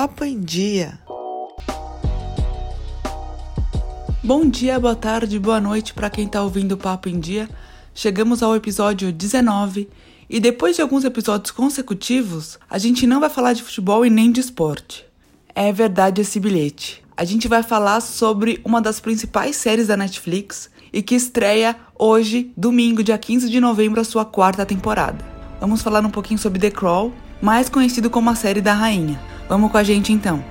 Papo em Dia. Bom dia, boa tarde, boa noite para quem está ouvindo o Papo em Dia. Chegamos ao episódio 19 e depois de alguns episódios consecutivos, a gente não vai falar de futebol e nem de esporte. É verdade esse bilhete. A gente vai falar sobre uma das principais séries da Netflix e que estreia hoje, domingo, dia 15 de novembro, a sua quarta temporada. Vamos falar um pouquinho sobre The Crawl, mais conhecido como a série da rainha. Vamos com a gente então.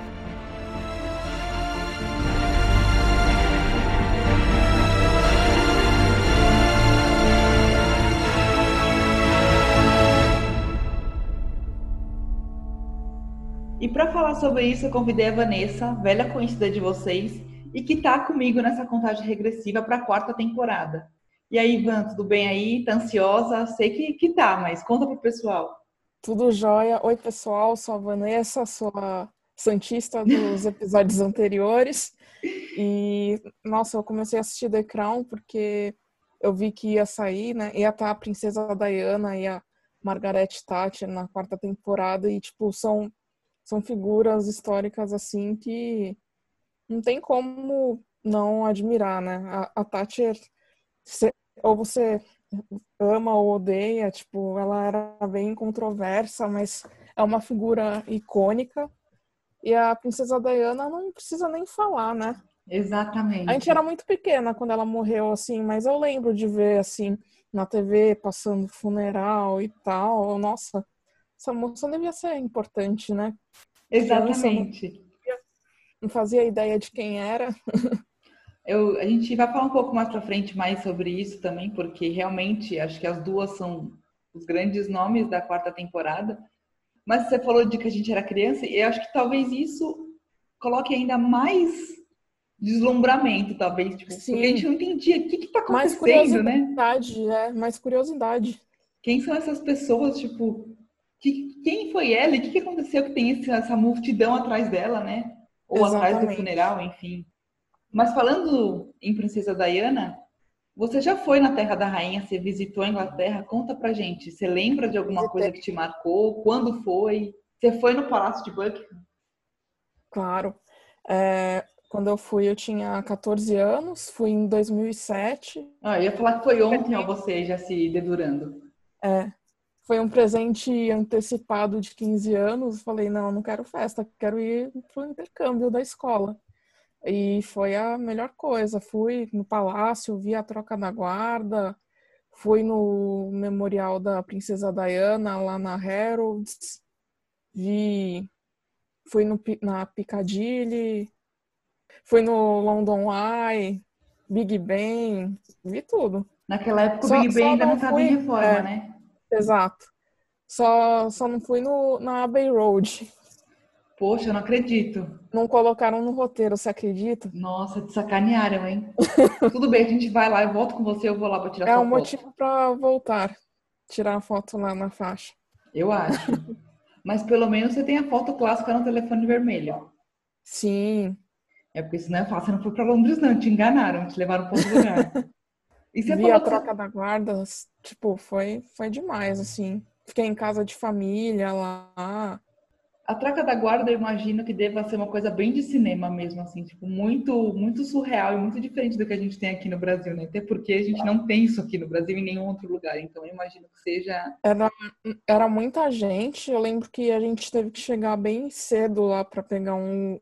E para falar sobre isso, eu convidei a Vanessa, velha conhecida de vocês, e que está comigo nessa contagem regressiva para a quarta temporada. E aí, Ivan, tudo bem aí? Tá ansiosa? Sei que, que tá, mas conta pro pessoal. Tudo jóia. Oi, pessoal, sou a Vanessa, sou a Santista dos episódios anteriores. E, nossa, eu comecei a assistir The Crown porque eu vi que ia sair, né? Ia estar tá a Princesa Diana e a Margaret Thatcher na quarta temporada e, tipo, são são figuras históricas assim que não tem como não admirar, né? A, a Thatcher, ou você ama ou odeia, tipo, ela era bem controversa, mas é uma figura icônica. E a princesa Diana não precisa nem falar, né? Exatamente. A gente era muito pequena quando ela morreu, assim, mas eu lembro de ver, assim, na TV, passando funeral e tal. Nossa, essa moça devia ser importante, né? Exatamente. Não fazia ideia de quem era. Eu, a gente vai falar um pouco mais para frente mais sobre isso também, porque realmente acho que as duas são os grandes nomes da quarta temporada. Mas você falou de que a gente era criança, e eu acho que talvez isso coloque ainda mais deslumbramento, talvez, tipo, Sim. porque a gente não entendia o que está acontecendo, mais né? curiosidade, né? É, mais curiosidade. Quem são essas pessoas, tipo, que, quem foi ela e o que, que, aconteceu que tem esse, essa multidão atrás dela, né? Ou Exatamente. atrás do funeral, enfim. Mas falando em Princesa Diana, você já foi na Terra da Rainha? Você visitou a Inglaterra? Conta pra gente. Você lembra de alguma coisa que te marcou? Quando foi? Você foi no Palácio de Buckingham? Claro. É, quando eu fui, eu tinha 14 anos. Fui em 2007. Ah, eu ia falar que foi ontem, ó, você já se dedurando. É foi um presente antecipado de 15 anos. Falei, não, não quero festa, quero ir pro intercâmbio da escola. E foi a melhor coisa. Fui no palácio, vi a troca da guarda, fui no memorial da Princesa Diana lá na Harrods, vi, fui no, na Piccadilly, fui no London Eye, Big Ben, vi tudo. Naquela época o Big Ben ainda não estava em reforma, é, né? Exato. Só, só não fui no, na Abbey Road. Poxa, eu não acredito. Não colocaram no roteiro, você acredita? Nossa, te sacanearam, hein? Tudo bem, a gente vai lá, eu volto com você, eu vou lá pra tirar é sua um motivo para voltar, tirar a foto lá na faixa. Eu acho. Mas pelo menos você tem a foto clássica no telefone vermelho. Sim. É porque isso não é fácil, você não foi pra Londres, não, te enganaram, te levaram para outro lugar. E você Vi a troca você... da guarda, tipo, foi, foi demais, assim. Fiquei em casa de família lá. A troca da guarda, eu imagino que deva ser uma coisa bem de cinema mesmo, assim, tipo, muito, muito surreal e muito diferente do que a gente tem aqui no Brasil, né? Até porque a gente não tem isso aqui no Brasil em nenhum outro lugar, então eu imagino que seja. Era, era muita gente, eu lembro que a gente teve que chegar bem cedo lá para pegar um,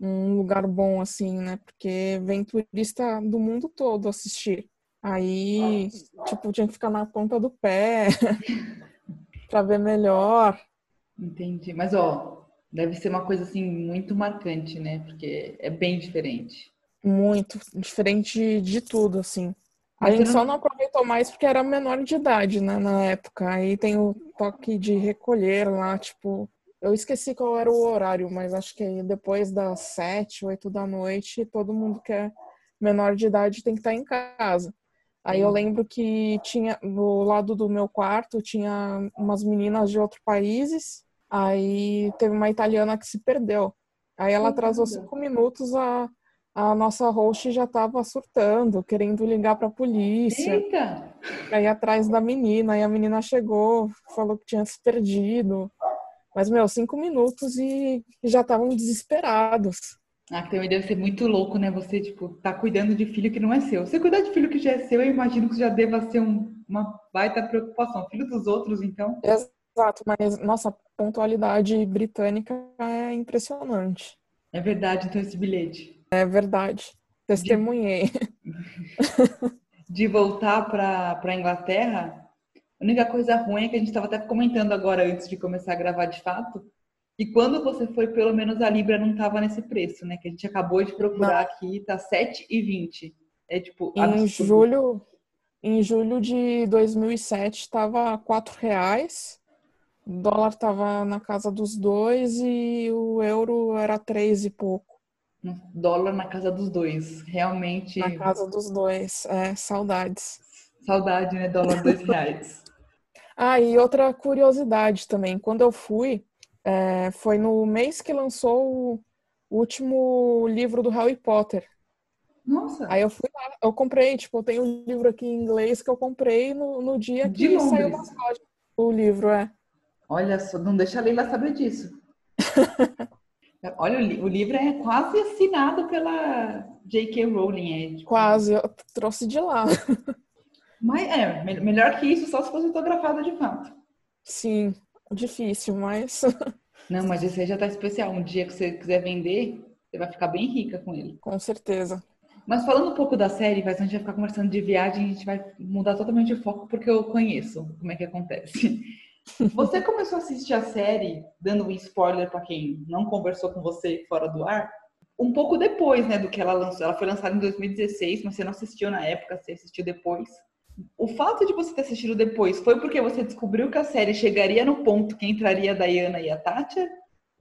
um lugar bom, assim, né? Porque vem turista do mundo todo assistir. Aí, tipo, tinha que ficar na ponta do pé para ver melhor. Entendi. Mas, ó, deve ser uma coisa, assim, muito marcante, né? Porque é bem diferente. Muito. Diferente de tudo, assim. A gente só não aproveitou mais porque era menor de idade, né, na época. Aí tem o toque de recolher lá, tipo... Eu esqueci qual era o horário, mas acho que depois das sete, oito da noite, todo mundo que é menor de idade tem que estar em casa. Aí eu lembro que tinha no lado do meu quarto tinha umas meninas de outros países. Aí teve uma italiana que se perdeu. Aí ela atrasou cinco minutos, a, a nossa host já estava surtando, querendo ligar para a polícia. Eita! Aí atrás da menina, aí a menina chegou, falou que tinha se perdido. Mas, meu, cinco minutos e já estavam desesperados. Ah, também deve ser muito louco, né? Você, tipo, tá cuidando de filho que não é seu. Você cuidar de filho que já é seu, eu imagino que já deva ser um, uma baita preocupação. Filho dos outros, então. Exato, mas nossa, pontualidade britânica é impressionante. É verdade, então, esse bilhete. É verdade. Testemunhei. De, de voltar para a Inglaterra, a única coisa ruim é que a gente estava até comentando agora, antes de começar a gravar de fato, e quando você foi, pelo menos a Libra não estava nesse preço, né? Que a gente acabou de procurar não. aqui, tá 7,20. É tipo. Em absurdo. julho, em julho de 2007 estava quatro reais, o dólar estava na casa dos dois e o euro era três e pouco. Dólar na casa dos dois, realmente. Na casa dos dois, é, saudades. Saudade, né? Dólar dois reais. ah, e outra curiosidade também, quando eu fui, é, foi no mês que lançou o último livro do Harry Potter. Nossa! Aí eu fui lá, eu comprei, tipo, eu tenho um livro aqui em inglês que eu comprei no, no dia que saiu das lojas. O livro, é. Olha só, não deixa a Leila saber disso. Olha, o, livro é quase assinado pela J.K. Rowling. É, tipo... Quase, eu trouxe de lá. Mas é, melhor que isso, só se fosse fotografado de fato. Sim, difícil, mas. Não, mas esse aí já tá especial. Um dia que você quiser vender, você vai ficar bem rica com ele. Com certeza. Mas falando um pouco da série, vai, a gente vai ficar conversando de viagem, a gente vai mudar totalmente o foco porque eu conheço como é que acontece. Você começou a assistir a série, dando um spoiler para quem não conversou com você fora do ar, um pouco depois, né, do que ela lançou. Ela foi lançada em 2016, mas você não assistiu na época, você assistiu depois. O fato de você ter assistido depois foi porque você descobriu que a série chegaria no ponto que entraria a Diana e a Tatya?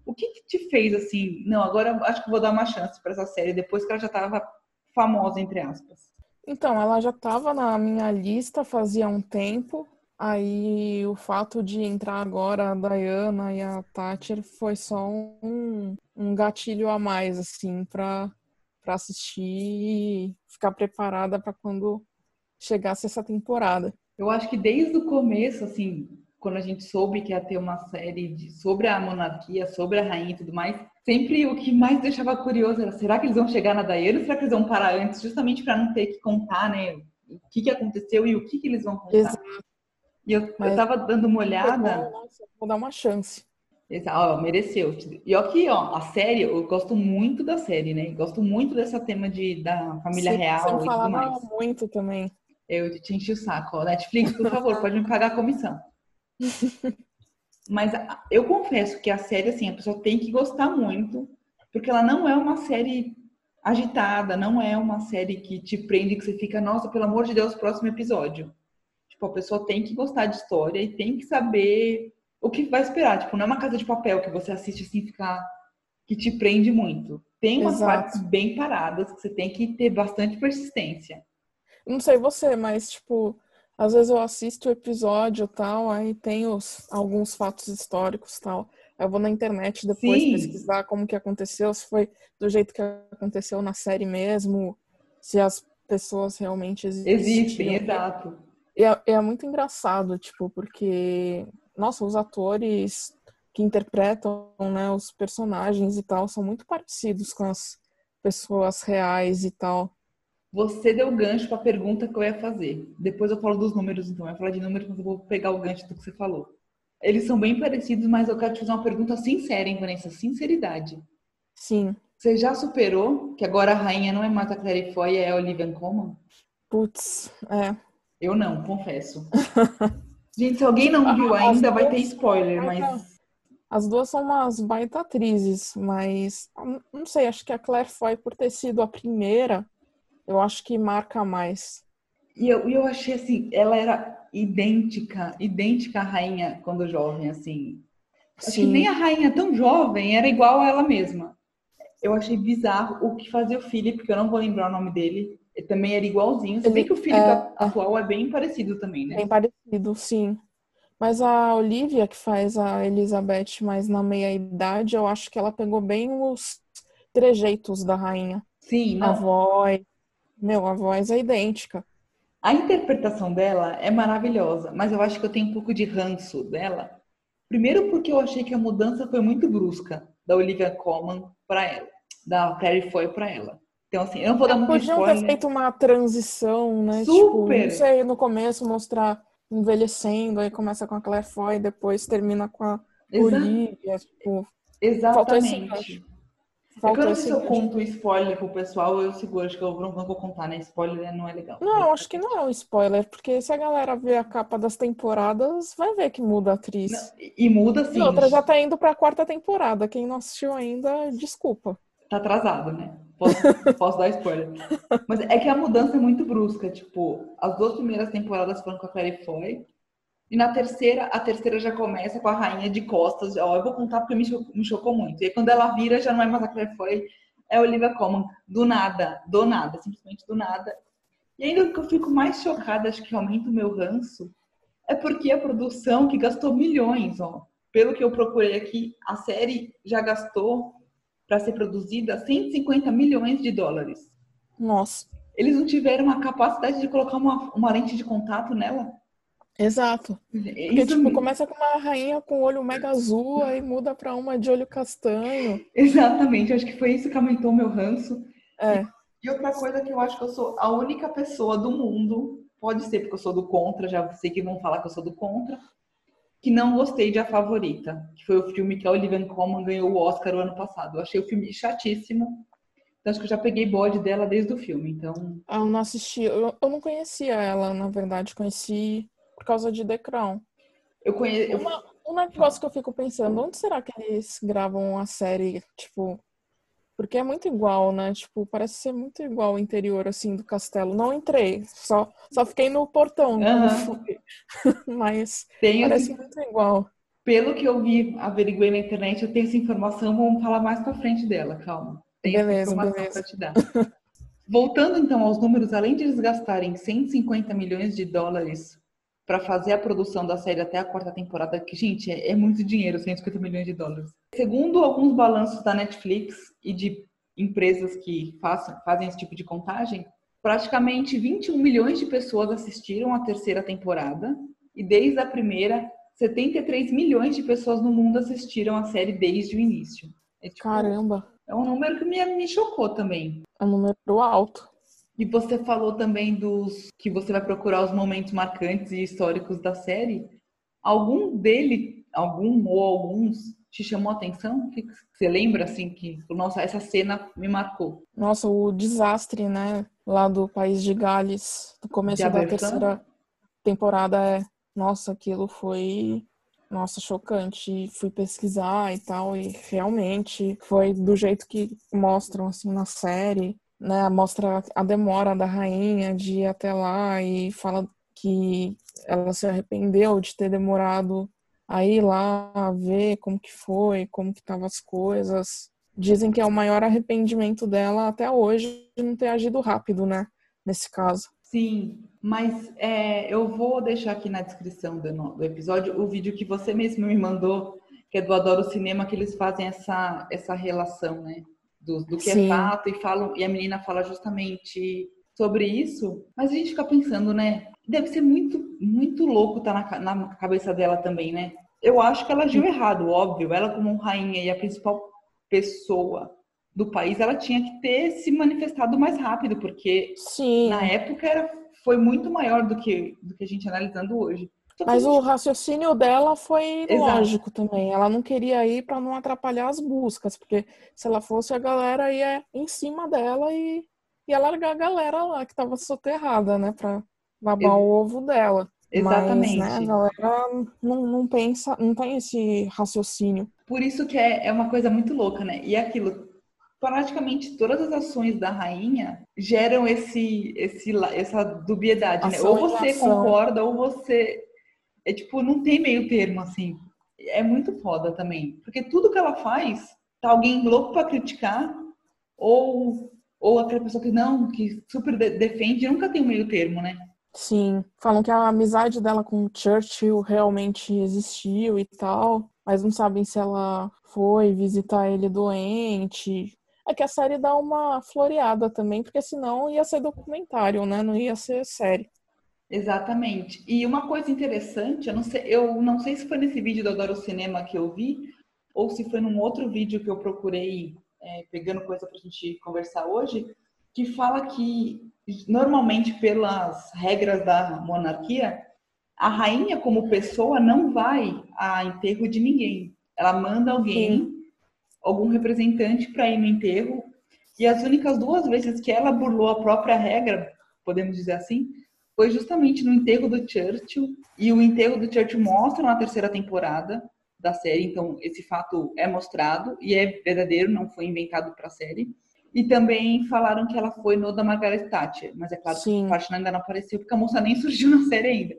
O que, que te fez assim? Não, agora acho que vou dar uma chance para essa série depois que ela já estava famosa entre aspas. Então, ela já estava na minha lista fazia um tempo. Aí o fato de entrar agora a Diana e a Thatcher foi só um, um gatilho a mais, assim, para assistir e ficar preparada para quando chegasse essa temporada. Eu acho que desde o começo, assim, quando a gente soube que ia ter uma série de, sobre a monarquia, sobre a rainha e tudo mais, sempre o que mais deixava curioso era: será que eles vão chegar na Diana ou será que eles vão parar antes, justamente para não ter que contar, né? O que, que aconteceu e o que, que eles vão contar. Exato. E eu, Mas, eu tava dando uma olhada. Nossa, vou dar uma chance. Ó, mereceu. E aqui, ó, a série, eu gosto muito da série, né? Gosto muito dessa tema de, da família Sim, real e tudo mais. muito também. Eu te enchi o saco. Ó, Netflix, por favor, pode me pagar a comissão. Mas eu confesso que a série, assim, a pessoa tem que gostar muito, porque ela não é uma série agitada, não é uma série que te prende, que você fica, nossa, pelo amor de Deus, próximo episódio. Tipo, a pessoa tem que gostar de história e tem que saber o que vai esperar. Tipo, não é uma casa de papel que você assiste assim ficar que te prende muito. Tem umas Exato. partes bem paradas que você tem que ter bastante persistência. Não sei você, mas tipo, às vezes eu assisto o episódio tal, aí tem os, alguns fatos históricos tal. Eu vou na internet depois Sim. pesquisar como que aconteceu, se foi do jeito que aconteceu na série mesmo, se as pessoas realmente existem. Existem, exato. E é, é muito engraçado, tipo, porque, nossa, os atores que interpretam, né, os personagens e tal, são muito parecidos com as pessoas reais e tal. Você deu gancho para a pergunta que eu ia fazer. Depois eu falo dos números, então. Eu ia falar de números, mas eu vou pegar o gancho do que você falou. Eles são bem parecidos, mas eu quero te fazer uma pergunta sincera, hein, Vanessa? Sinceridade. Sim. Você já superou que agora a rainha não é mais a Clary Foy, é a Olivia Colman? Putz, é. Eu não, confesso. Gente, se alguém não viu ainda, vai ter spoiler, mas. As duas são umas baita atrizes, mas não sei, acho que a Claire foi por ter sido a primeira, eu acho que marca mais. E eu, eu achei assim, ela era idêntica, idêntica à rainha quando jovem, assim. Acho Sim. que nem a rainha tão jovem era igual a ela mesma. Eu achei bizarro o que fazia o Philip, que eu não vou lembrar o nome dele, ele também era igualzinho. Você vê que o Felipe é... atual é bem parecido também, né? Bem parecido, sim. Mas a Olivia, que faz a Elizabeth mais na meia idade, eu acho que ela pegou bem os trejeitos da rainha. Sim, não. A voz. Meu, a voz é idêntica. A interpretação dela é maravilhosa, mas eu acho que eu tenho um pouco de ranço dela, Primeiro porque eu achei que a mudança foi muito brusca da Olivia Colman para ela, da Clary Foy para ela. Então, assim, eu não vou dar muito Podiam spoiler. ter feito uma transição, né? Super! Tipo, não sei, no começo mostrar envelhecendo, aí começa com a Claire Foy, depois termina com a Exa- Olivia, tipo, Faltou esse Exatamente. É esse sei se eu conto spoiler pro pessoal, eu seguro, acho que eu não, não vou contar, né? Spoiler não é legal. Não, acho que não é um spoiler, porque se a galera ver a capa das temporadas, vai ver que muda a atriz. Não, e- muda assim. E outra já tá indo pra quarta temporada. Quem não assistiu ainda, desculpa. Tá atrasado, né? Posso, posso dar spoiler. Mas é que a mudança é muito brusca. Tipo, as duas primeiras temporadas foram com a Clary Foy. E na terceira, a terceira já começa com a rainha de costas. Ó, eu vou contar porque me chocou, me chocou muito. E aí, quando ela vira, já não é mais a Claire Foy, é a Olivia Colman. Do nada, do nada, simplesmente do nada. E ainda o que eu fico mais chocada, acho que aumenta o meu ranço, é porque a produção que gastou milhões, ó. Pelo que eu procurei aqui, a série já gastou para ser produzida 150 milhões de dólares. Nossa, Eles não tiveram a capacidade de colocar uma, uma lente de contato nela. exato. Porque, Isso tipo, me- começa com uma rainha com olho mega azul, aí muda pra uma de olho castanho. Exatamente, acho que foi isso que aumentou o meu ranço. É, E outra coisa que eu acho que eu sou a única pessoa do mundo, pode ser porque eu sou do contra, já sei que vão falar que eu sou do contra, que não gostei de A Favorita, que foi o filme que a Olivia Colman ganhou o Oscar o ano passado. Eu achei o filme chatíssimo. Então acho que eu já peguei bode dela desde o filme. Então, eu não assisti, eu, eu não conhecia ela, na verdade, conheci por causa de The Crown. eu conheço. Uma, um negócio que eu fico pensando, onde será que eles gravam a série, tipo, porque é muito igual, né? Tipo, parece ser muito igual o interior, assim, do castelo. Não entrei, só, só fiquei no portão, fui. Mas Tenho parece muito igual. Pelo que eu vi, averiguei na internet, eu tenho essa informação, vamos falar mais pra frente dela, calma. Tem essa Beleza, informação beleza. pra te dar. Voltando então aos números, além de eles gastarem 150 milhões de dólares para fazer a produção da série até a quarta temporada, que, gente, é, é muito dinheiro, 150 milhões de dólares. Segundo alguns balanços da Netflix e de empresas que façam, fazem esse tipo de contagem, praticamente 21 milhões de pessoas assistiram a terceira temporada e desde a primeira 73 milhões de pessoas no mundo assistiram a série desde o início. É, tipo, Caramba, é um número que me, me chocou também. é um número alto. E você falou também dos que você vai procurar os momentos marcantes e históricos da série. Algum dele, algum ou alguns, te chamou a atenção? Que que você lembra assim que, nossa, essa cena me marcou? Nossa, o desastre, né? Lá do país de Gales, no começo da terceira temporada, é. Nossa, aquilo foi. Nossa, chocante. Fui pesquisar e tal, e realmente foi do jeito que mostram, assim, na série, né? Mostra a demora da rainha de ir até lá e fala que ela se arrependeu de ter demorado a ir lá ver como que foi, como que estavam as coisas. Dizem que é o maior arrependimento dela até hoje de não ter agido rápido, né? Nesse caso. Sim, mas é, eu vou deixar aqui na descrição do, do episódio o vídeo que você mesmo me mandou, que é do Adoro Cinema, que eles fazem essa, essa relação, né? Do, do que é Sim. fato e falam, e a menina fala justamente sobre isso, mas a gente fica pensando, né? Deve ser muito, muito louco estar na, ca- na cabeça dela também, né? Eu acho que ela agiu errado, óbvio. Ela, como rainha e a principal pessoa do país, ela tinha que ter se manifestado mais rápido, porque Sim, na época era, foi muito maior do que, do que a gente analisando hoje. Que mas a o gente- raciocínio dela foi Exato. lógico também. Ela não queria ir para não atrapalhar as buscas, porque se ela fosse, a galera ia em cima dela e ia largar a galera lá que estava soterrada, né? Para babar Ex- o ovo dela. Exatamente. Mas, né, a galera não, não pensa, não tem esse raciocínio. Por isso que é, é uma coisa muito louca, né? E aquilo, praticamente todas as ações da rainha geram esse, esse, essa dubiedade, né? Ação Ou e você concorda, ou você. É tipo, não tem meio termo, assim. É muito foda também. Porque tudo que ela faz, tá alguém louco pra criticar, ou, ou aquela pessoa que não, que super de- defende, nunca tem um meio termo, né? Sim, falam que a amizade dela com Churchill realmente existiu e tal, mas não sabem se ela foi visitar ele doente. É que a série dá uma floreada também, porque senão ia ser documentário, né? Não ia ser série. Exatamente. E uma coisa interessante, eu não sei, eu não sei se foi nesse vídeo do Adoro Cinema que eu vi, ou se foi num outro vídeo que eu procurei é, pegando coisa para a gente conversar hoje, que fala que normalmente pelas regras da monarquia, a rainha como pessoa não vai a enterro de ninguém. Ela manda alguém, Sim. algum representante para ir no enterro. E as únicas duas vezes que ela burlou a própria regra, podemos dizer assim, foi justamente no enterro do Churchill. E o enterro do Churchill mostra na terceira temporada da série, então esse fato é mostrado e é verdadeiro, não foi inventado para a série. E também falaram que ela foi no da Margaret Thatcher, mas é claro Sim. que a parte ainda não apareceu porque a moça nem surgiu na série ainda.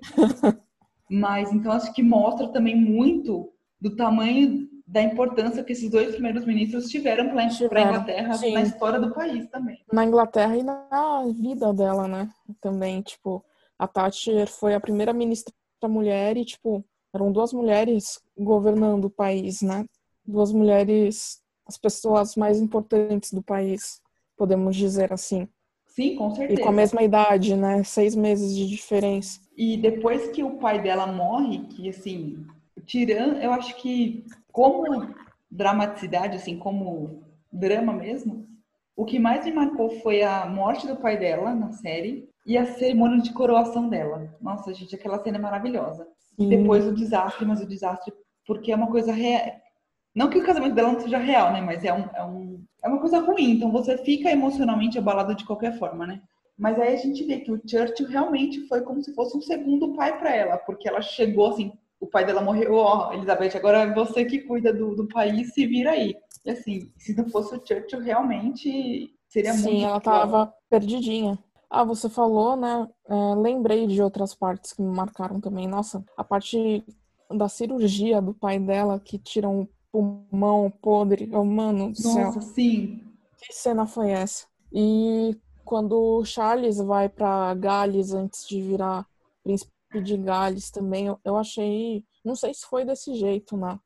mas então acho que mostra também muito do tamanho da importância que esses dois primeiros ministros tiveram para a Inglaterra Sim. na história do país também. Na Inglaterra e na vida dela, né? Também, tipo, a Thatcher foi a primeira ministra mulher e, tipo, eram duas mulheres governando o país, né? Duas mulheres, as pessoas mais importantes do país, podemos dizer assim. Sim, com certeza. E com a mesma idade, né? Seis meses de diferença. E depois que o pai dela morre, que assim, tirando, eu acho que como dramaticidade, assim, como drama mesmo, o que mais me marcou foi a morte do pai dela na série e a cerimônia de coroação dela. Nossa, gente, aquela cena é maravilhosa. E depois o desastre, mas o desastre porque é uma coisa real. Não que o casamento dela não seja real, né? Mas é, um, é, um, é uma coisa ruim. Então você fica emocionalmente abalado de qualquer forma, né? Mas aí a gente vê que o Churchill realmente foi como se fosse um segundo pai para ela, porque ela chegou assim, o pai dela morreu, ó, oh, Elizabeth, agora é você que cuida do, do país, se vira aí. E assim, se não fosse o Churchill, realmente seria Sim, muito. Sim, ela tava perdidinha. Ah, você falou, né? É, lembrei de outras partes que me marcaram também. Nossa, a parte da cirurgia do pai dela, que tiram pulmão podre. Oh, mano do céu. Nossa, sim. Que cena foi essa? E quando o Charles vai para Gales antes de virar príncipe de Gales também, eu, eu achei, não sei se foi desse jeito na,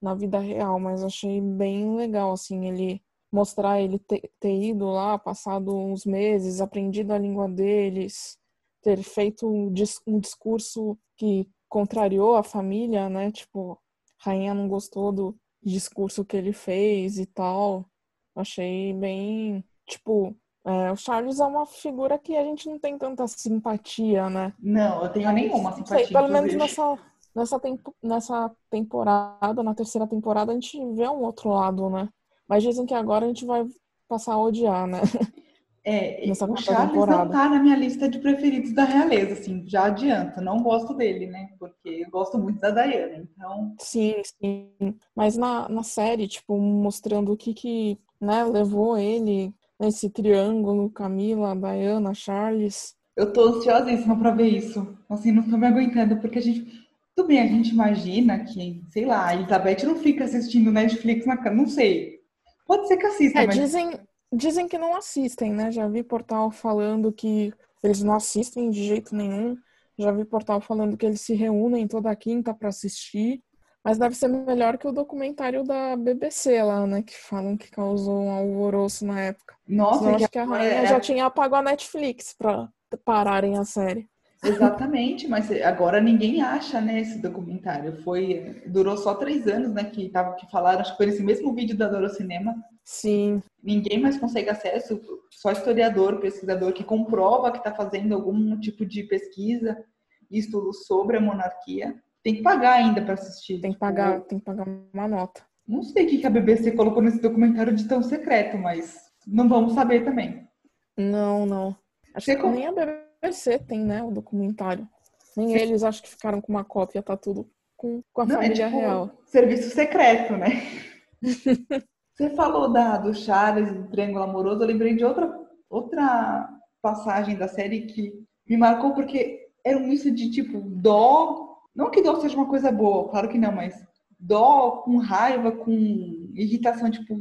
na vida real, mas achei bem legal, assim, ele mostrar ele ter, ter ido lá, passado uns meses, aprendido a língua deles, ter feito um, um discurso que contrariou a família, né? Tipo, a rainha não gostou do discurso que ele fez e tal. Achei bem, tipo, é, o Charles é uma figura que a gente não tem tanta simpatia, né? Não, eu tenho nenhuma simpatia. Sei, pelo menos nessa, nessa, tempo, nessa temporada, na terceira temporada, a gente vê um outro lado, né? Mas dizem que agora a gente vai passar a odiar, né? É, Nessa o Charles temporada. não tá na minha lista de preferidos da realeza, assim, já adianto, não gosto dele, né? Porque eu gosto muito da Diana, então... Sim, sim. Mas na, na série, tipo, mostrando o que que, né, levou ele nesse triângulo, Camila, Diana, Charles... Eu tô ansiosíssima pra ver isso. Assim, não tô me aguentando, porque a gente... Tudo bem, a gente imagina que, sei lá, a Elizabeth não fica assistindo Netflix na cama, não sei. Pode ser que assista, é, mas... Dizem, Dizem que não assistem, né? Já vi portal falando que eles não assistem de jeito nenhum. Já vi portal falando que eles se reúnem toda quinta para assistir. Mas deve ser melhor que o documentário da BBC lá, né? Que falam que causou um alvoroço na época. Nossa, eu acho que a rainha é... já tinha apagado a Netflix para pararem a série. Exatamente, mas agora ninguém acha, né, esse documentário. Foi, durou só três anos, né, que, tava, que falaram, acho que foi nesse mesmo vídeo da Doro Cinema. Sim. Ninguém mais consegue acesso, só historiador, pesquisador que comprova que está fazendo algum tipo de pesquisa e estudo sobre a monarquia. Tem que pagar ainda para assistir. Tem que pagar, tem que pagar uma nota. Não sei o que a BBC colocou nesse documentário de tão secreto, mas não vamos saber também. Não, não. Acho Você que nem a BBC BBC tem, né, o documentário. Nem eles acho que ficaram com uma cópia, tá tudo com, com a Não, é família é tipo real. Serviço secreto, né? Você falou da, do Charles, do Triângulo Amoroso, eu lembrei de outra, outra passagem da série que me marcou porque era um misto de tipo dó. Não que dó seja uma coisa boa, claro que não, mas dó com raiva, com irritação, tipo,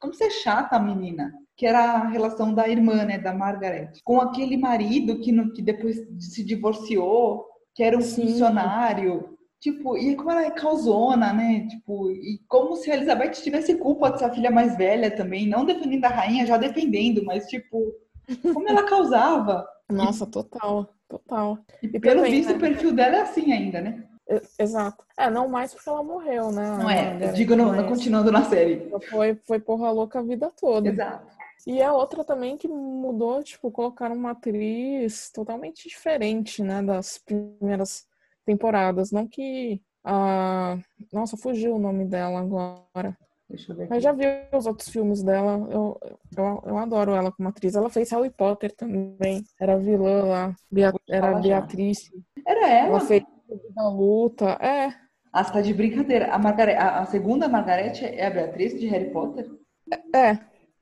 como você é chata a menina que era a relação da irmã, né, da Margaret, com aquele marido que, no, que depois se divorciou, que era um Sim. funcionário. Tipo, e como ela é causona, né? Tipo, e como se a Elizabeth tivesse culpa de ser a filha mais velha também, não defendendo a rainha, já defendendo, mas tipo, como ela causava. Nossa, total. total. E, e pelo também, visto, né? o perfil dela é assim ainda, né? Exato. É, não mais porque ela morreu, né? Não é, digo, não, não continuando na série. Foi, foi porra louca a vida toda. Exato. E a outra também que mudou, tipo, colocaram uma atriz totalmente diferente, né, das primeiras temporadas. Não que a. Nossa, fugiu o nome dela agora. Deixa eu ver. Aqui. Mas já vi os outros filmes dela. Eu, eu, eu adoro ela como atriz. Ela fez Harry Potter também. Era vilã lá. Bea... Era Beatriz. Era ela? Ela fez da luta. É. Ah, você tá de brincadeira. A, Margaret... a, a segunda Margarete é a Beatriz de Harry Potter? É.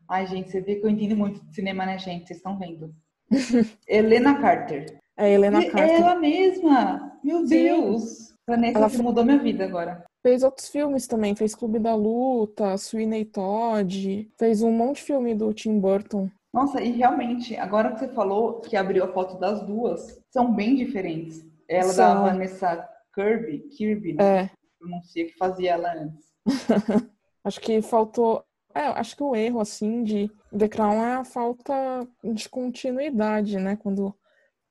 Ai, gente, você vê que eu entendo muito de cinema, né, gente? Vocês estão vendo. Helena Carter. É Helena Carter. Ela mesma! Meu Deus! Vanessa ela mudou minha vida agora. Fez outros filmes também, fez Clube da Luta, Sweeney Todd, fez um monte de filme do Tim Burton. Nossa, e realmente, agora que você falou que abriu a foto das duas, são bem diferentes. Ela são. da Vanessa Kirby, Kirby, né? É. Pronuncia que fazia ela antes. acho que faltou. É, acho que o erro, assim, de The Crown é a falta de continuidade, né? Quando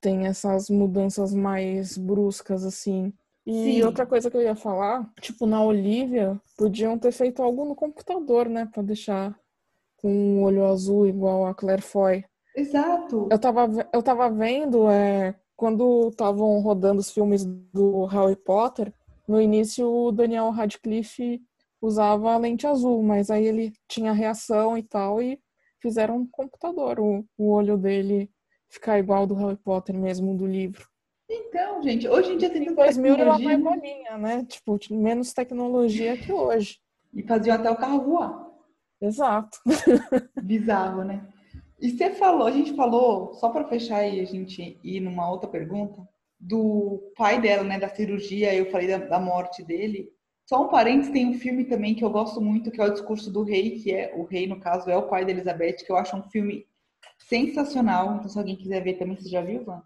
tem essas mudanças mais bruscas, assim. E Sim. outra coisa que eu ia falar, tipo, na Olivia, podiam ter feito algo no computador, né? Pra deixar com um olho azul igual a Claire Foy. Exato. Eu tava, eu tava vendo, é, quando estavam rodando os filmes do Harry Potter, no início o Daniel Radcliffe usava a lente azul, mas aí ele tinha reação e tal, e fizeram um computador, o, o olho dele ficar igual do Harry Potter mesmo, do livro. Então, gente, hoje em dia tem tanta 2000 tecnologia. era mais bolinha, né? Tipo, menos tecnologia que hoje. E faziam até o carro voar. Exato. Bizarro, né? E você falou, a gente falou, só para fechar aí, a gente ir numa outra pergunta, do pai dela, né, da cirurgia, eu falei da, da morte dele. Só um parênteses, tem um filme também que eu gosto muito, que é o Discurso do Rei, que é, o rei, no caso, é o pai da Elizabeth, que eu acho um filme sensacional. Então, se alguém quiser ver também, você já viu, Van?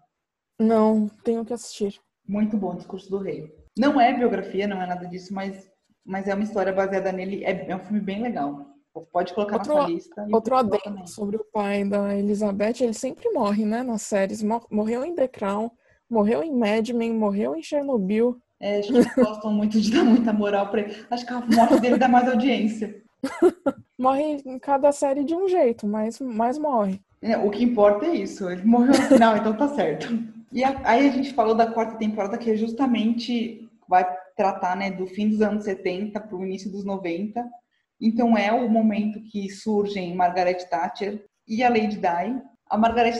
Não, tenho que assistir. Muito bom, Discurso do Rei. Não é biografia, não é nada disso, mas, mas é uma história baseada nele. É, é um filme bem legal. Pode colocar outro, na sua lista. Outro adendo sobre o pai da Elizabeth, ele sempre morre, né, nas séries. Morreu em The Crown, morreu em Mad Men, morreu em Chernobyl. É, acho que gostam muito de dar muita moral pra ele. Acho que a morte dele dá mais audiência. morre em cada série de um jeito, mas, mas morre. É, o que importa é isso. Ele morreu no final, então tá certo. E a, aí a gente falou da quarta temporada, que é justamente vai tratar né, do fim dos anos 70 para o início dos 90. Então é o momento que surgem Margaret Thatcher e a Lady Di. A Margaret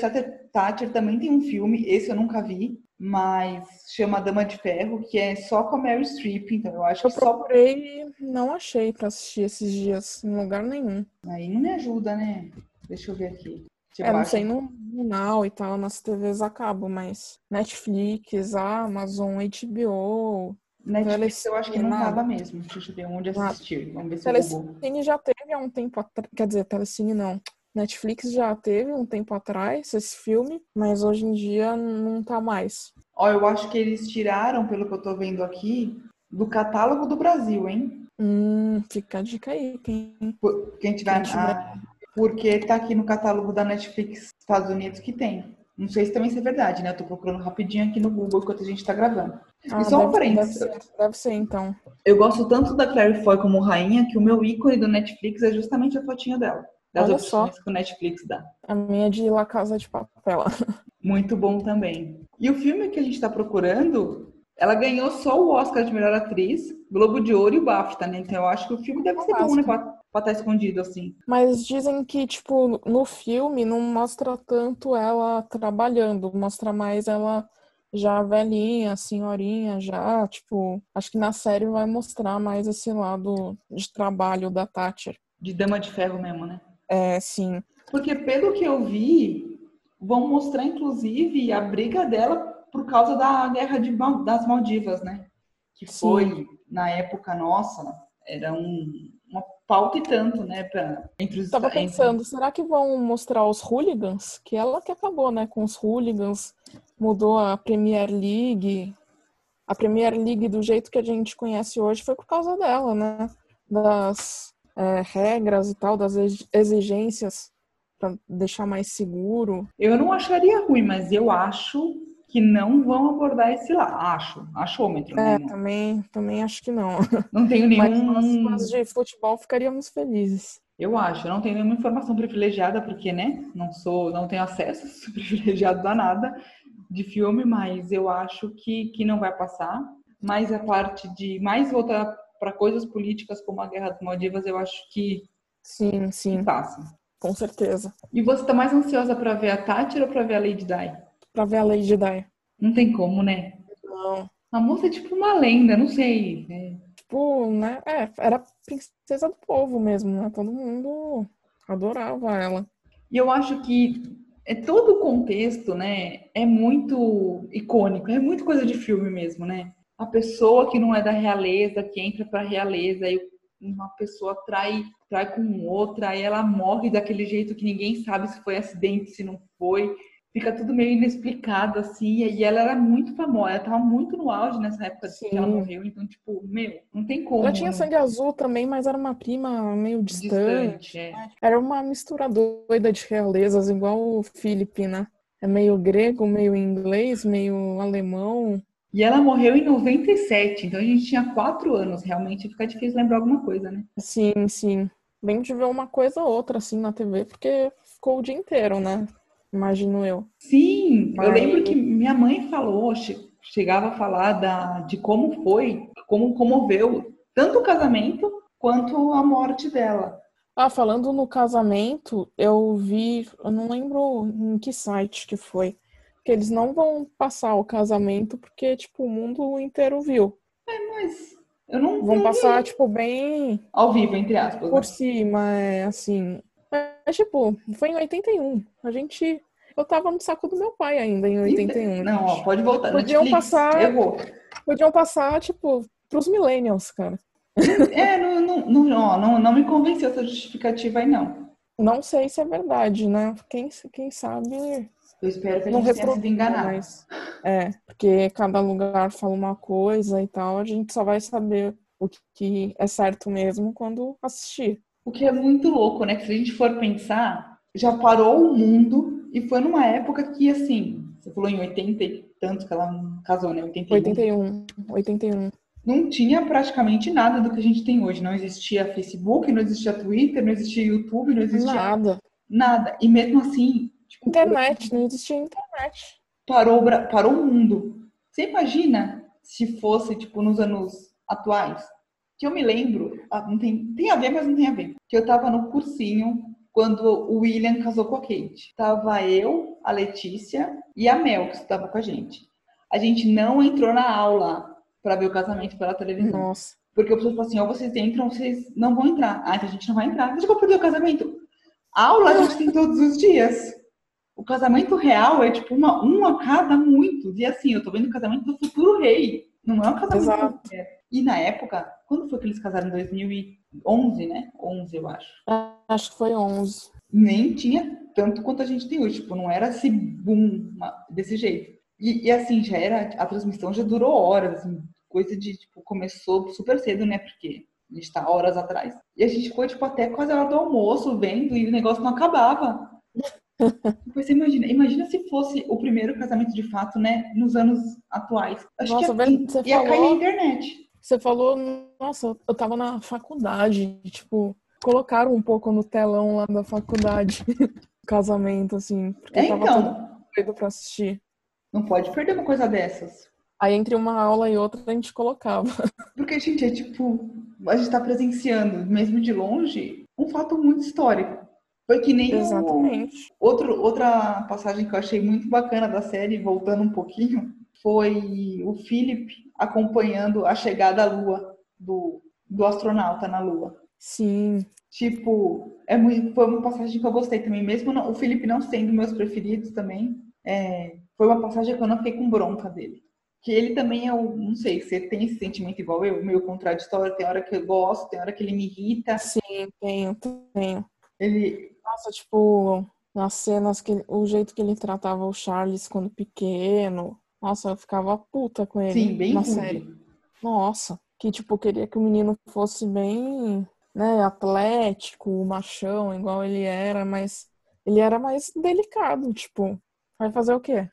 Thatcher também tem um filme, esse eu nunca vi, mas chama Dama de Ferro, que é só com a Mary Streep, então eu acho eu que só... procurei não achei para assistir esses dias em lugar nenhum. Aí não me ajuda, né? Deixa eu ver aqui. Tipo, é, não sei no Now e tal, nas TVs acabo, mas Netflix, Amazon, HBO. Netflix eu acho que não tava mesmo. Deixa eu ver onde assistir. Vamos ver se Telecine já teve há um tempo atrás. Quer dizer, Telecine não. Netflix já teve um tempo atrás esse filme, mas hoje em dia não tá mais. Ó, eu acho que eles tiraram, pelo que eu tô vendo aqui, do catálogo do Brasil, hein? Hum, fica a dica aí. Quem, quem tiver. Quem. Ah, porque tá aqui no catálogo da Netflix Estados Unidos que tem. Não sei se também isso é verdade, né? Eu tô procurando rapidinho aqui no Google enquanto a gente tá gravando. Ah, e só um parênteses. Deve ser, deve ser, então. Eu gosto tanto da Claire Foy como rainha que o meu ícone do Netflix é justamente a fotinha dela. Das Olha opções só. que o Netflix dá. A minha é de La Casa de Papel. Muito bom também. E o filme que a gente tá procurando, ela ganhou só o Oscar de melhor atriz, Globo de Ouro e o BAFTA, né? Então eu acho que o filme deve ser bom, né? pra estar tá escondido, assim. Mas dizem que, tipo, no filme não mostra tanto ela trabalhando, mostra mais ela já velhinha, senhorinha, já, tipo, acho que na série vai mostrar mais esse lado de trabalho da Thatcher. De dama de ferro mesmo, né? É, sim. Porque pelo que eu vi, vão mostrar, inclusive, a briga dela por causa da guerra de, das Maldivas, né? Que foi, sim. na época nossa, era um, uma pauta e tanto, né, pra, entre os Tava pensando, será que vão mostrar os hooligans? Que ela que acabou, né, com os hooligans, mudou a Premier League. A Premier League do jeito que a gente conhece hoje foi por causa dela, né? Das é, regras e tal, das exigências para deixar mais seguro. Eu não acharia ruim, mas eu acho que não vão abordar esse lá. Acho, achômetro, É, né? também, também acho que não. Não tenho Mas nenhum. nós, nós de futebol ficaríamos felizes. Eu acho, eu não tenho nenhuma informação privilegiada, porque, né, não sou, não tenho acesso privilegiado a nada de filme, mas eu acho que, que não vai passar. Mas a parte de mais voltar para coisas políticas como a Guerra das Maldivas, eu acho que, Sim, que sim, passa. com certeza. E você tá mais ansiosa para ver a Tati ou para ver a Lady Di? Pra ver a Lady Di. Não tem como, né? Não. A moça é tipo uma lenda, não sei. É, Tipo, né? É, era princesa do povo mesmo, né? Todo mundo adorava ela. E eu acho que é todo o contexto, né, é muito icônico, é muito coisa de filme mesmo, né? A pessoa que não é da realeza, que entra pra realeza, e uma pessoa trai, trai com outra, aí ela morre daquele jeito que ninguém sabe se foi acidente, se não foi. Fica tudo meio inexplicado, assim, e ela era muito famosa, ela tava muito no auge nessa época que ela Sim. morreu, então, tipo, meu, não tem como. Ela tinha não- sangue azul também, mas era uma prima meio distante. distante, é. Era uma mistura doida de realezas, igual o Felipe, né? É meio grego, meio inglês, meio alemão. E ela morreu em 97, então a gente tinha quatro anos, realmente fica difícil lembrar alguma coisa, né? Sim, sim. Lembro de ver uma coisa ou outra assim na TV, porque ficou o dia inteiro, né? Imagino eu. Sim, eu Mas- lembro que minha mãe falou, che- chegava a falar da, de como foi, como comoveu tanto o casamento quanto a morte dela. Ah, falando no casamento, eu vi, eu não lembro em que site que foi, que eles não vão passar o casamento porque, tipo, o mundo inteiro viu. Mas eu não Vão passar, tipo, bem ao vivo, entre aspas. né? por cima, é assim. Mas, tipo, foi em 81. A gente. Eu tava no saco do meu pai ainda em 81. Não, ó, pode voltar. Podiam Netflix, passar- Errou. Podiam passar, tipo, pros millennials, cara. É, não, não, não, não, não me convenceu essa justificativa aí, não. Não sei se é verdade, né? Quem, quem sabe Eu espero que a não gente tenha sido enganado. mas é, porque cada lugar fala uma coisa e tal, a gente só vai saber o que, que é certo mesmo quando assistir. O que é muito louco, né? Que se a gente for pensar, já parou o mundo e foi numa época que, assim, você falou em 80 e tanto que ela casou, né? 81. 81, 81. Não tinha praticamente nada do que a gente tem hoje. Não existia Facebook, não existia Twitter, não existia YouTube, não existia Nada. nada. E mesmo assim, tipo, Internet, não existia internet. parou, parou o mundo. Você imagina se fosse, tipo, nos anos atuais? Que eu me lembro, ah, não tem, tem a ver, mas não tem a ver. Que eu tava no cursinho quando o William casou com a Kate. Tava eu, a Letícia e a Mel, que estava com a gente. A gente não entrou na aula pra ver o casamento pela televisão. Nossa. Porque o professor falou assim, ou vocês entram, ou vocês não vão entrar. Ah, então a gente não vai entrar. Deixa eu perder o casamento. Aula a gente tem todos os dias. O casamento real é tipo uma, um a cada muitos. E assim, eu tô vendo o casamento do futuro rei. Não é um casamento Exato. qualquer. E na época, quando foi que eles casaram? Em 2011, né? 11, eu acho. Acho que foi 11. Nem tinha tanto quanto a gente tem hoje. Tipo, não era esse boom desse jeito. E, e, assim, já era, a transmissão já durou horas, assim, coisa de, tipo, começou super cedo, né? Porque a gente tá horas atrás. E a gente ficou, tipo, até quase a hora do almoço vendo e o negócio não acabava. Você imagina, imagina se fosse o primeiro casamento de fato, né? Nos anos atuais. Acho Nossa, que ia, velho, você ia cair na falou- internet. Você falou, nossa, eu tava na faculdade, tipo, colocaram um pouco no telão lá da faculdade o casamento, assim, porque É, tava todo então, doido pra assistir. não pode perder uma coisa dessas. Aí entre uma aula e outra a gente colocava. Porque, gente, é tipo, a gente tá presenciando, mesmo de longe, um fato muito histórico. Foi que nem o, Exatamente. Outro, outra passagem que eu achei muito bacana da série, voltando um pouquinho, foi o Philip acompanhando a chegada à Lua, do, do astronauta na Lua. Sim. Tipo, é muito, foi uma passagem que eu gostei também, mesmo não- o Felipe não sendo meus preferidos também, é, foi uma passagem que eu não fiquei com bronca dele. Que ele também é o, não sei, você tem esse sentimento igual eu, meio contraditório, tem hora que eu gosto, tem hora que ele me irrita. Sim, tenho, tenho. Ele, Nossa, tipo, nas cenas, que o jeito que ele tratava o Charles quando pequeno. Nossa, eu ficava puta com ele sim, bem na rude. série. Nossa, que tipo, queria que o menino fosse bem, né, atlético, machão, igual ele era, mas ele era mais delicado, tipo, vai fazer o quê?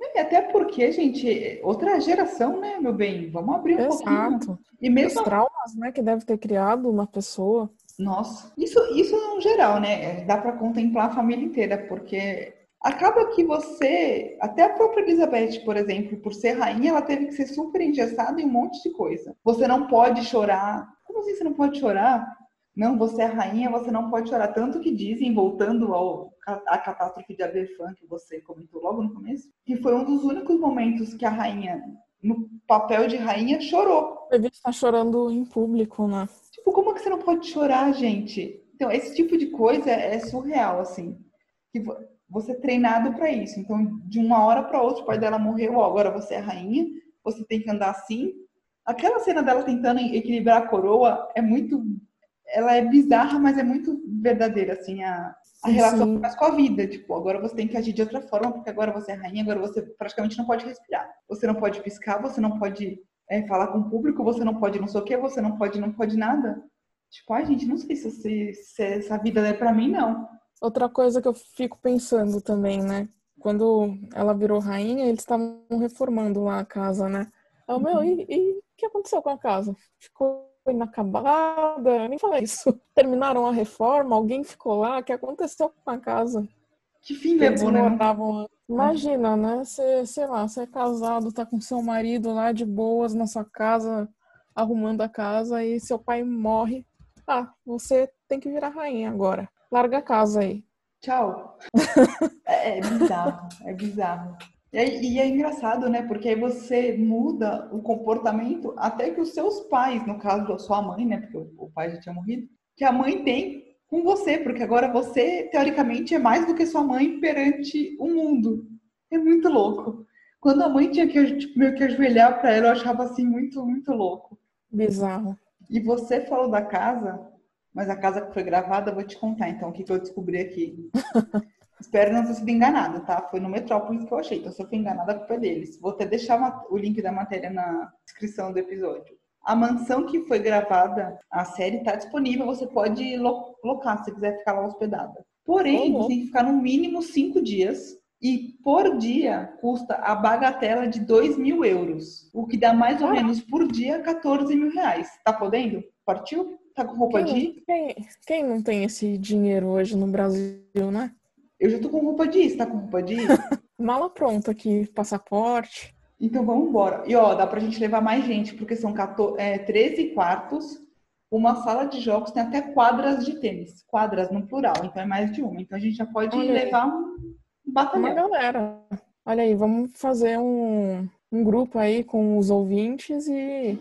E até porque, gente, outra geração, né, meu bem? Vamos abrir um Exato. pouquinho. E mesmo Os traumas, né, que deve ter criado na pessoa. Nossa, isso, isso no geral, né? Dá para contemplar a família inteira, porque acaba que você, até a própria Elizabeth, por exemplo, por ser rainha, ela teve que ser super engessada em um monte de coisa. Você não pode chorar. Como assim você não pode chorar? Não, você é rainha, você não pode chorar. Tanto que dizem, voltando ao a catástrofe de Aberfan que você comentou logo no começo, que foi um dos únicos momentos que a rainha, no papel de rainha, chorou. Você está chorando em público, né? Tipo, como que você não pode chorar, gente? Então, esse tipo de coisa é surreal, assim. Que você é treinado para isso. Então, de uma hora para outra, o pai dela morreu, ó, agora você é rainha, você tem que andar assim. Aquela cena dela tentando equilibrar a coroa é muito. Ela é bizarra, mas é muito verdadeira, assim, a, a relação Sim. com a vida. Tipo, agora você tem que agir de outra forma, porque agora você é rainha, agora você praticamente não pode respirar. Você não pode piscar, você não pode é, falar com o público, você não pode não sei o quê, você não pode, não pode nada. Tipo, ai, gente, não sei se, se, se essa vida é pra mim, não. Outra coisa que eu fico pensando também, né? Quando ela virou rainha, eles estavam reformando lá a casa, né? Eu, meu, e, e o que aconteceu com a casa? Ficou inacabada? Eu nem falei isso. Terminaram a reforma, alguém ficou lá, o que aconteceu com a casa? Que fim Que levou, né? moravam. Imagina, né? Você, sei lá, você é casado, tá com seu marido lá de boas na sua casa, arrumando a casa, e seu pai morre. Ah, você tem que virar rainha agora. Larga a casa aí. Tchau. É, é bizarro, é bizarro. E, aí- e é engraçado, né? Porque aí você muda o comportamento até que os seus pais, no caso da sua mãe, né? Porque o, o pai já tinha morrido, que a mãe tem com você, porque agora você, teoricamente, é mais do que sua mãe perante o mundo. É muito louco. Quando a mãe tinha que tipo, meio que ajoelhar pra ela, eu achava assim muito, muito louco. Bizarro. E você falou da casa, mas a casa que foi gravada, eu vou te contar então o que, que eu descobri aqui. Espero não ter sido enganada, tá? Foi no Metrópolis que eu achei. Então, se eu fui enganada, a culpa é deles. Vou até deixar o link da matéria na descrição do episódio. A mansão que foi gravada, a série está disponível. Você pode lo- locar se quiser ficar lá hospedada. Porém, Uhum. você tem que ficar no mínimo cinco dias. E por dia custa a bagatela de 2 mil euros. O que dá mais ou Ah. menos por dia 14 mil reais. Tá podendo? Partiu? Tá com roupa de ir? Quem, quem, quem não tem esse dinheiro hoje no Brasil, né? Eu já tô com roupa de ir. Você tá com roupa de ir? Mala pronta aqui, passaporte. Então vamos embora. E ó, dá pra gente levar mais gente, porque são 14, é, 13 quartos, uma sala de jogos, tem até quadras de tênis. Quadras no plural, então é mais de uma. Então a gente já pode Olha levar um Uma batalhão. galera. Olha aí, vamos fazer um, um grupo aí com os ouvintes e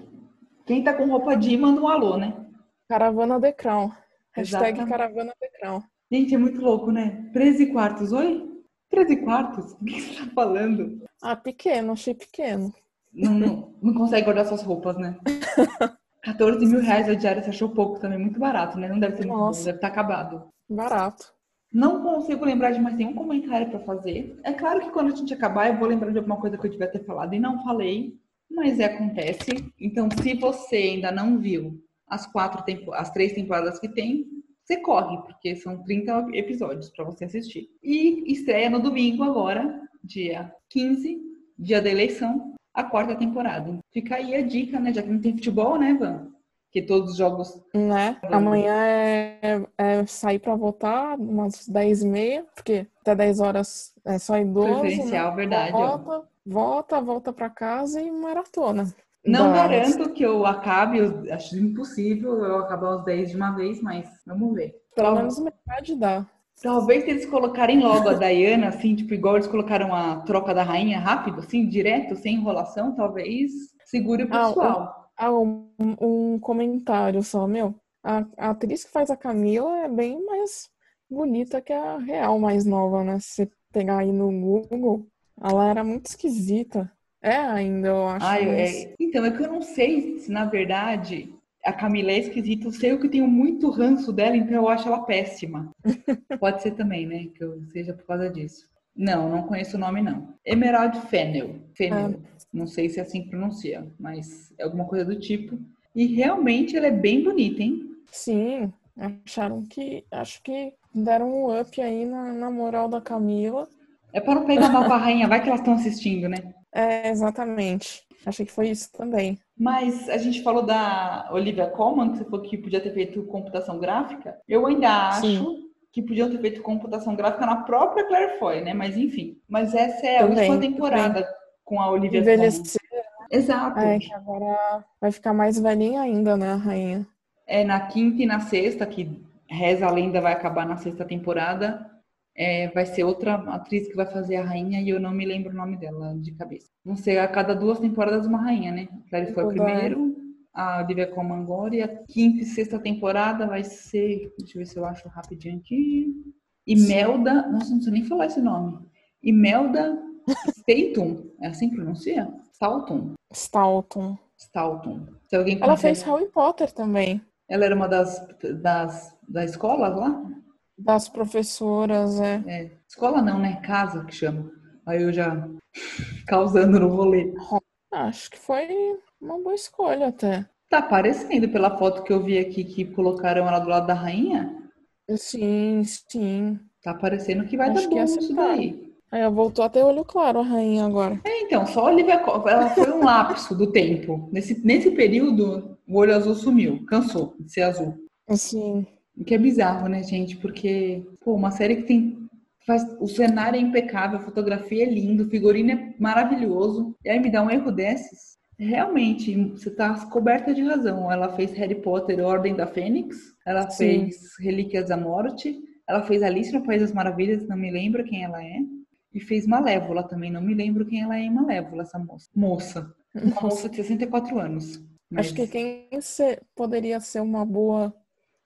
Quem tá com roupa de manda um alô, né? Caravana The Crown. Hashtag Exatamente. Caravana The Crown. Gente, é muito louco, né? 13 quartos, oi? 13 quartos? O que você tá falando? Ah, pequeno, achei pequeno. Não, não, não consegue guardar suas roupas, né? 14 mil reais a diária, você achou pouco também, muito barato, né? Não deve ser muito bom, deve estar acabado. Barato. Não consigo lembrar de mais nenhum comentário para fazer. É claro que quando a gente acabar, eu vou lembrar de alguma coisa que eu devia ter falado e não falei, mas é, acontece. Então, se você ainda não viu as quatro tempo- as três temporadas que tem, você corre, porque são 30 episódios para você assistir. E estreia no domingo agora, dia 15, dia da eleição, a quarta temporada. Fica aí a dica, né? Já que não tem futebol, né, Van? Que todos os jogos Né? Amanhã é, é sair pra votar umas 10 e meia, porque até 10 horas é só idoso. preferencial, né? verdade. ó. Volta, volta, volta pra casa e maratona. Não Das- garanto que eu acabe, eu acho impossível eu acabar os 10 de uma vez, mas vamos ver. Pelo menos metade dá. Talvez se eles colocarem logo a Diana, assim, tipo, igual eles colocaram a troca da rainha rápido, assim, direto, sem enrolação, talvez segure o Ah, pessoal. Ah, um, um comentário só, meu. A, a atriz que faz a Camila é bem mais bonita que a real mais nova, né? Se você pegar aí no Google, ela era muito esquisita. É ainda, eu acho. Ah, mas- é- Então, é que eu não sei se, na verdade, a Camila é esquisita. Eu sei que eu tenho muito ranço dela, então eu acho ela péssima. Pode ser também, né? Que eu seja por causa disso. Não, não conheço o nome, não. Emerald Fennel. Fennel. Não sei se é assim que pronuncia, mas é alguma coisa do tipo. E realmente ela é bem bonita, hein? Sim, acharam que. Acho que deram um up aí na, na moral da Camila. É para não pegar mal com a rainha, vai que elas estão assistindo, né? É, exatamente. Achei que foi isso também. Mas a gente falou da Olivia Colman, que você falou que podia ter feito computação gráfica. Eu ainda acho Sim. que podiam ter feito computação gráfica na própria Claire Foy, né? Mas enfim. Mas essa é a também, última temporada também. com a Olivia Envelhecer. Colman. Exato. É, que agora vai ficar mais velhinha ainda, né, a rainha? É na quinta e na sexta, que reza a lenda vai acabar na sexta temporada é, vai ser outra atriz que vai fazer a rainha e eu não me lembro o nome dela de cabeça. Vão ser a cada duas temporadas uma rainha, né? A Clary foi o primeiro, a Olivia Colman agora e a quinta e sexta temporada vai ser, deixa eu ver se eu acho rapidinho aqui. Imelda, nossa, não sei nem falar esse nome. Imelda Statum, é assim que pronuncia? Staunton. Staunton. Staunton. Se alguém Ela fez Harry Potter também. Ela era uma das, das da escola lá? Das professoras, é. é. Escola não, né? Casa que chama. Aí eu já causando no rolê. Acho que foi uma boa escolha até. Tá parecendo pela foto que eu vi aqui que colocaram ela do lado da rainha. Sim, sim. Tá parecendo que vai Acho dar bom isso daí. Aí voltou até olho claro a rainha agora. É, então, só a Olivia ela foi um lapso do tempo. Nesse, nesse período, o olho azul sumiu, cansou de ser azul. Sim. O que é bizarro, né, gente? Porque, pô, uma série que tem. Faz, o cenário é impecável, a fotografia é linda, o figurino é maravilhoso. E aí me dá um erro desses. Realmente, você tá coberta de razão. Ela fez Harry Potter, Ordem da Fênix. Ela Sim. fez Relíquias da Morte. Ela fez Alice no País das Maravilhas, não me lembro quem ela é. E fez Malévola também, não me lembro quem ela é em Malévola, essa moça. Moça. Uma moça de 64 anos. Mas... Acho que quem poderia ser uma boa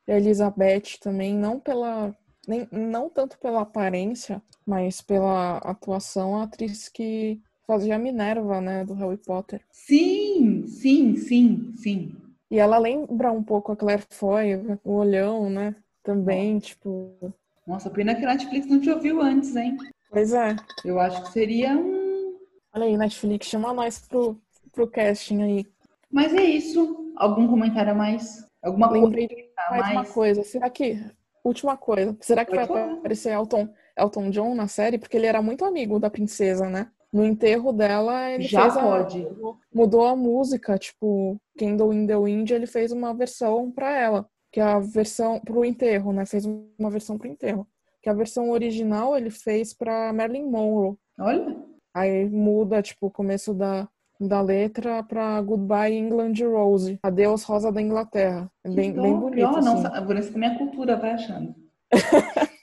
Elizabeth também, não pela. Nem, não tanto pela aparência, mas pela atuação, a atriz que fazia a Minerva, né, do Harry Potter. Sim, sim, sim, sim. E ela lembra um pouco a Claire Foy, o olhão, né? Também, tipo. Nossa, pena que a Netflix não te ouviu antes, hein? Pois é. Eu acho que seria um. Olha aí, Netflix, chama nós pro, pro casting aí. Mas é isso. Algum comentário a mais? Alguma Lembrei coisa? mais, mais uma coisa. Será que. Última coisa. Será que vai aparecer Elton, Elton John na série? Porque ele era muito amigo da princesa, né? No enterro dela, ele Já fez pode. A, mudou a música, tipo, Candle in the Wind, ele fez uma versão para ela, que é a versão pro enterro, né? Fez uma versão pro enterro. Que a versão original ele fez para Marilyn Monroe. Olha. Aí muda, tipo, o começo da, da letra para Goodbye England Rose, Adeus Rosa da Inglaterra. É bem, bem bonito. Oh, assim. Nossa, por isso que minha cultura vai achando.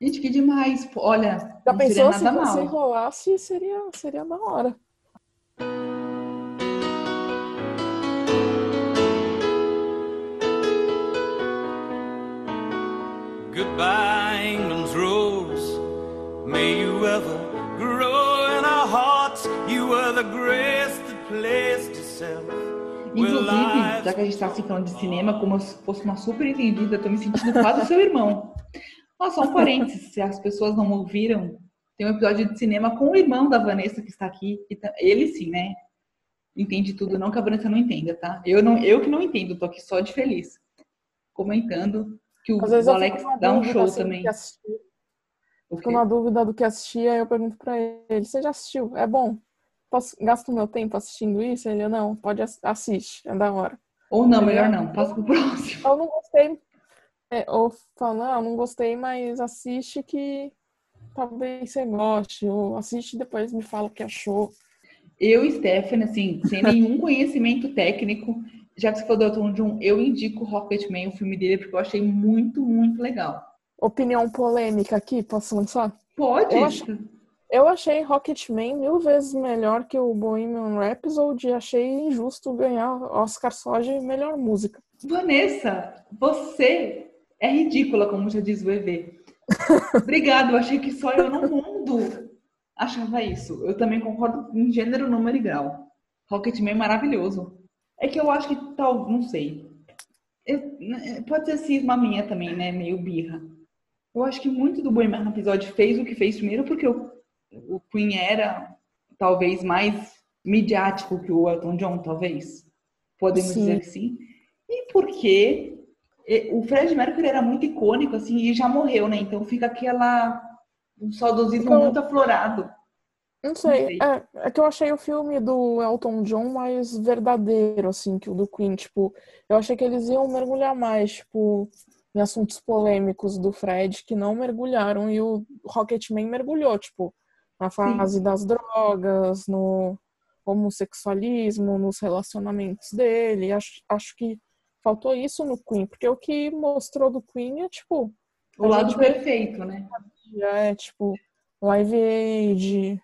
Gente, que demais. Olha, já pensou se mal. você enrolasse, seria, seria da hora. Inclusive, já que a gente está assim falando de cinema, como se fosse uma super entendida, tô me sentindo quase seu irmão. Ó, só um parênteses, se as pessoas não ouviram, tem um episódio de cinema com o irmão da Vanessa que está aqui. Tá, ele sim, né? Entende tudo, não que a Vanessa não entenda, tá? Eu, não, eu que não entendo, tô aqui só de feliz. Comentando que o, o Alex dá um show assim, também. Fico na dúvida do que assistir, aí eu pergunto pra ele, você já assistiu? É bom? Posso, gasto meu tempo assistindo isso? Ele, não, pode assistir, é da hora. Ou não, melhor não, passa pro próximo. Eu não gostei, é, ou fala, não, não gostei, mas assiste que talvez você goste, ou assiste e depois me fala o que achou. Eu e Stephanie, assim, sem nenhum conhecimento técnico, já que você falou do Elton John, eu indico Rocketman, o filme dele, porque eu achei muito, muito legal opinião polêmica aqui, posso lançar? Pode. Eu achei, eu achei Rocketman mil vezes melhor que o Bohemian Rhapsody achei injusto ganhar Oscar só de melhor música. Vanessa, você é ridícula, como já diz o EV. Obrigada, eu achei que só eu no mundo achava isso. Eu também concordo em gênero, número e grau. Rocketman é maravilhoso. É que eu acho que tal, não sei. Eu, pode ser cisma minha também, né? Meio birra. Eu acho que muito do Bohemian Rhapsody fez o que fez primeiro porque o, o Queen era talvez mais midiático que o Elton John, talvez. Podemos sim. dizer que sim. E porque o Fred Mercury era muito icônico, assim, e já morreu, né? Então fica aquela um saudosismo então, muito aflorado. Não sei. não sei. É, é que eu achei o filme do Elton John mais verdadeiro, assim, que o do Queen. Tipo, eu achei que eles iam mergulhar mais, tipo, em assuntos polêmicos do Fred, que não mergulharam. E o Rocketman mergulhou, tipo, na fase Sim. das drogas, no homossexualismo, nos relacionamentos dele. Acho, acho que faltou isso no Queen, porque o que mostrou do Queen é, tipo... O lado perfeito, né? É, tipo, Live Aid,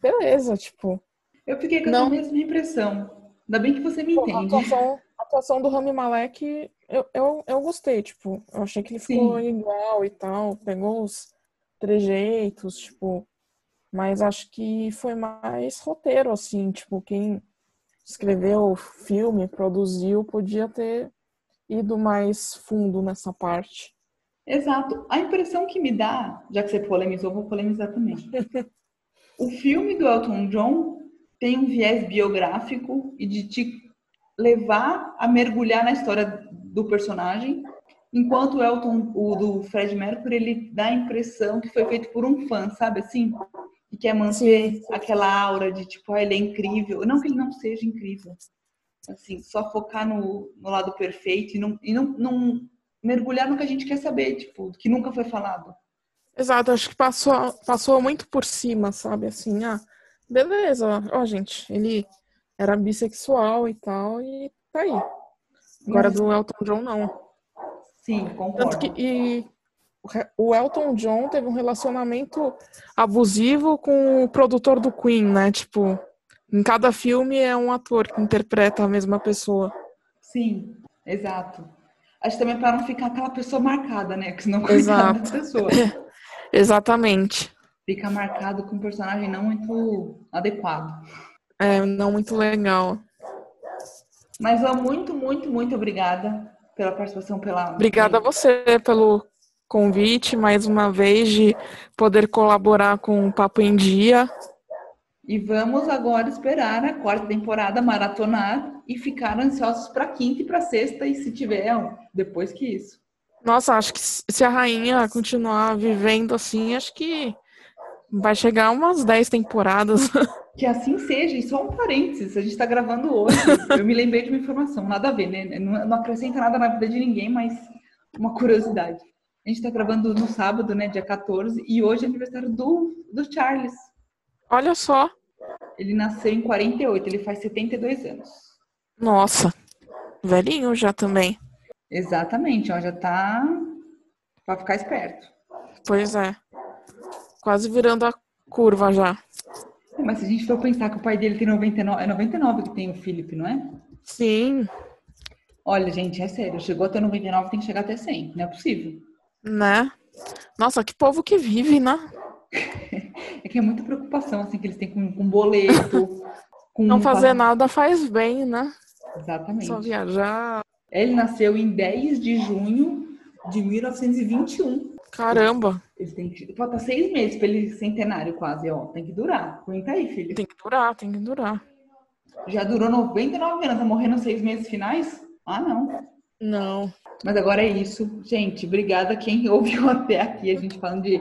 beleza, tipo. Eu fiquei com não... a mesma impressão. Ainda bem que você me Pô, entende. A atuação, a atuação do Rami Malek, eu, eu, eu gostei, tipo, eu achei que ele ficou Sim. igual e tal, pegou os trejeitos, tipo, mas acho que foi mais roteiro, assim, tipo, quem escreveu o filme, produziu, podia ter ido mais fundo nessa parte. Exato. A impressão que me dá, já que você polemizou, vou polemizar também. O filme do Elton John tem um viés biográfico e de te levar a mergulhar na história do personagem, enquanto o Elton, o do Fred Mercury, ele dá a impressão que foi feito por um fã, sabe assim? E quer manter aquela aura de tipo, ah, ele é incrível. Não que ele não seja incrível. Assim, só focar no, no lado perfeito e, não, e não, não mergulhar no que a gente quer saber, tipo, que nunca foi falado. Exato, acho que passou, passou muito por cima, sabe? Assim, ah, beleza, ó, gente, ele era bissexual e tal, e tá aí. Agora do Elton John, não. Sim, concordo. Tanto que, e o Elton John teve um relacionamento abusivo com o produtor do Queen, né? Tipo, em cada filme é um ator que interpreta a mesma pessoa. Sim, exato. Acho também para não ficar aquela pessoa marcada, né? Que senão coitada da pessoa. Exatamente. Fica marcado com um personagem não muito adequado. É, não muito legal. Mas ó, muito, muito, muito obrigada pela participação, pela. Obrigada a você pelo convite mais uma vez de poder colaborar com o Papo em Dia. E vamos agora esperar a quarta temporada maratonar e ficar ansiosos para quinta e para sexta e se tiver depois que isso. Nossa, acho que se a rainha continuar vivendo assim, acho que vai chegar umas 10 temporadas. Que assim seja, e só um parênteses, a gente está gravando hoje. Eu me lembrei de uma informação, nada a ver, né? Não, não acrescenta nada na vida de ninguém, mas uma curiosidade. A gente está gravando no sábado, né, dia 14, e hoje é aniversário do, do Charles. Olha só. Ele nasceu em 48, ele faz 72 anos. Nossa, velhinho já também. Exatamente, ó, já tá para ficar esperto. Pois é. Quase virando a curva já. Mas se a gente for pensar que o pai dele tem 99, é 99 que tem o Felipe, não é? Sim. Olha, gente, é sério, chegou até 99, tem que chegar até 100, não é possível. Né? Nossa, que povo que vive, né? é que é muita preocupação, assim, que eles têm com, com boleto. Com não fazer nada faz bem, né? Exatamente. Só viajar. Ele nasceu em 10 de junho de 1921. Caramba! Ele tem que. Falta seis meses para ele centenário quase, ó. Tem que durar. Aguenta aí, filho. Tem que durar, tem que durar. Já durou 99 anos, tá morrendo seis meses finais? Ah, não. Não. Mas agora é isso. Gente, obrigada quem ouviu até aqui. A gente falando de.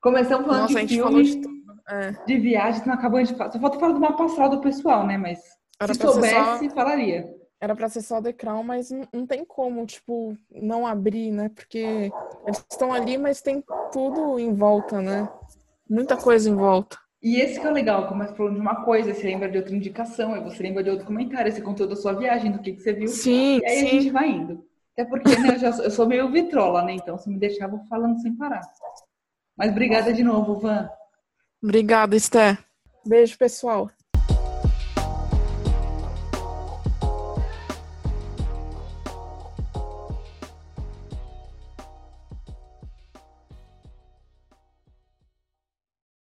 Começamos falando Nossa, de filme, de, é. de viagem, não acabamos de falar. Só falta falar do mapa astral do pessoal, né? Mas Era se soubesse, só... falaria. Era pra ser só The Crown, mas não, não tem como, tipo, não abrir, né? Porque eles estão ali, mas tem tudo em volta, né? Muita coisa em volta. E esse que é legal, começa falando de uma coisa, você lembra de outra indicação, aí você lembra de outro comentário, você contou da sua viagem, do que, que você viu. Sim, e aí sim. a gente vai indo. Até porque né, eu, já, eu sou meio vitrola, né? Então, se me deixar, eu vou falando sem parar. Mas obrigada de novo, Van. Obrigada, Esther. Beijo, pessoal.